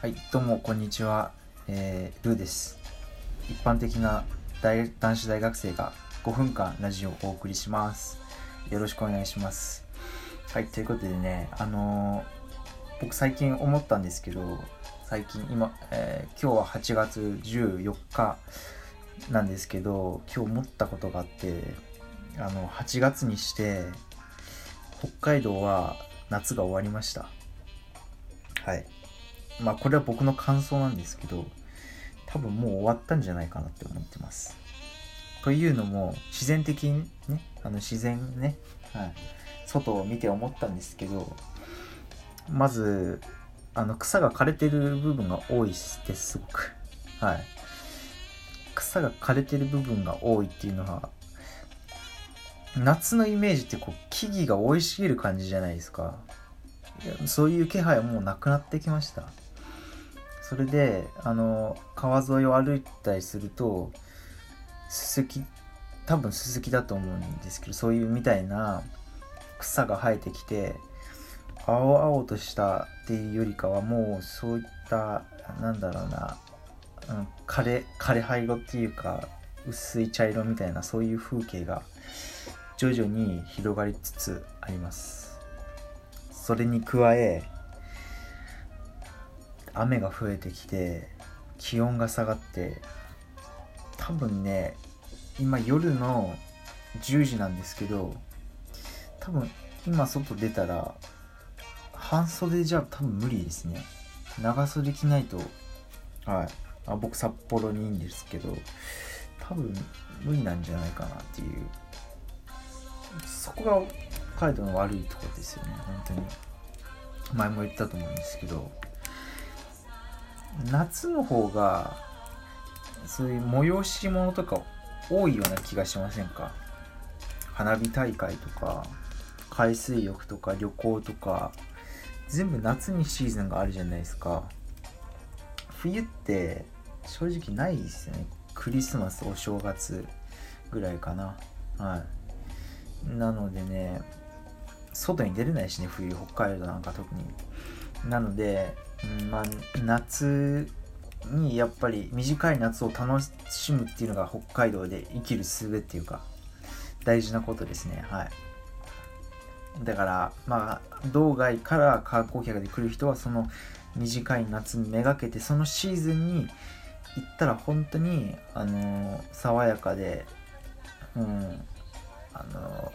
はい、どうもこんにちは、えー、ルーです。一般的な大男子大学生が5分間ラジオをお送りします。よろしくお願いします。はい、ということでね、あのー僕最近思ったんですけど、最近今、えー今日は8月14日なんですけど、今日思ったことがあって、あの、8月にして、北海道は夏が終わりました。はい。まあこれは僕の感想なんですけど多分もう終わったんじゃないかなって思ってます。というのも自然的にねあの自然ね、はい、外を見て思ったんですけどまずあの草が枯れてる部分が多いですすごく。はい。草が枯れてる部分が多いっていうのは夏のイメージってこう木々が生い茂る感じじゃないですか。そういう気配はもうなくなってきましたそれであの川沿いを歩いたりするとススキ多分ススキだと思うんですけどそういうみたいな草が生えてきて青々としたっていうよりかはもうそういったなんだろうな、うん、枯れ枯れ灰色っていうか薄い茶色みたいなそういう風景が徐々に広がりつつあります。それに加え雨が増えてきて気温が下がって多分ね今夜の10時なんですけど多分今外出たら半袖じゃ多分無理ですね。長袖着ないとはい。あ僕札幌にいいんですけど多分無理なんじゃないかなっていう。そこが北海道の悪いとこですよね本当に。前も言ったと思うんですけど。夏の方がそういう催し物とか多いような気がしませんか？花火大会とか海水浴とか旅行とか。全部夏にシーズンがあるじゃないですか。冬って正直ないですよね。クリスマスお正月ぐらいかな。はい。なのでね外に出れないしね冬北海道なんか特に。なので、うんまあ、夏にやっぱり短い夏を楽しむっていうのが北海道で生きる術っていうか大事なことですね。はい。だからまあ道外から観光客で来る人はその短い夏にめがけてそのシーズンに行ったら本当にあの爽やかでうんあの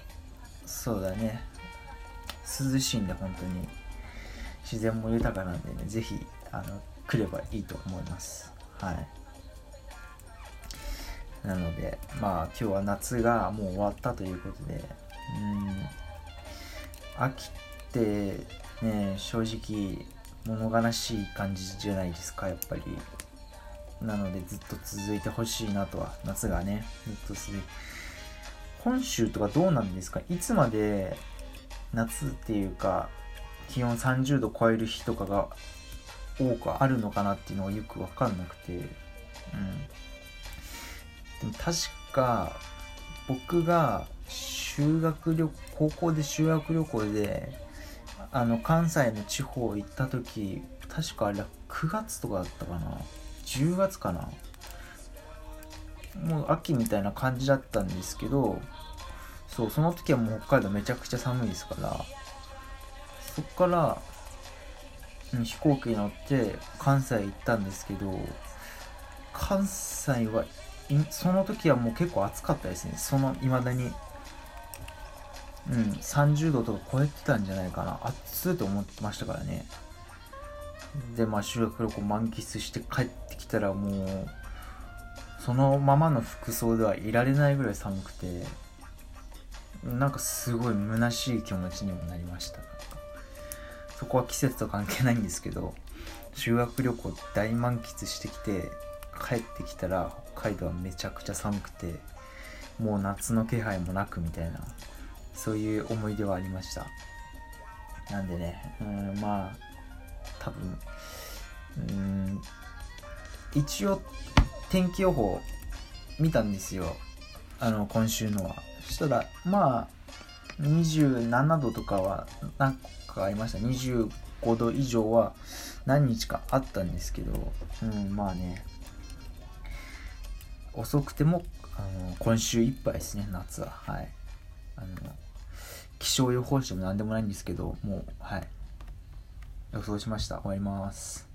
そうだね。涼しいんで本当に。自然も豊かなんでね是非あの来ればいいと思います。はい。なのでまあ今日は夏がもう終わったということでうん秋ってね正直物悲しい感じじゃないですかやっぱり。なのでずっと続いてほしいなとは夏がねずっと続いて。本州とかどうなんですか？いつまで夏っていうか気温30度超える日とかが多くあるのかなっていうのがよく分かんなくて、うん、でも確か僕が修学旅高校で修学旅行であの関西の地方行った時確かあれ9月とかだったかな。10月かな。もう秋みたいな感じだったんですけどそうその時はもう北海道めちゃくちゃ寒いですから。そっから、うん、飛行機に乗って関西行ったんですけど関西はその時はもう結構暑かったですね。その未だに。うん30度とか超えてたんじゃないかな。暑いと思ってましたからね。でまあ修学旅行満喫して帰ってきたらもうそのままの服装ではいられないぐらい寒くてなんかすごい虚しい気持ちにもなりました。そこは季節と関係ないんですけど修学旅行大満喫してきて帰ってきたら北海道はめちゃくちゃ寒くてもう夏の気配もなくみたいなそういう思い出はありました。なんでねうんまあ多分うん一応天気予報見たんですよ。あの今週のは。そしたらまあ27度とかはなんかありました。25度以上は何日かあったんですけどうんまあね。遅くてもあの今週いっぱいですね夏は。はい。あの気象予報士でも何でもないんですけどもうはい。予想しました。終わります。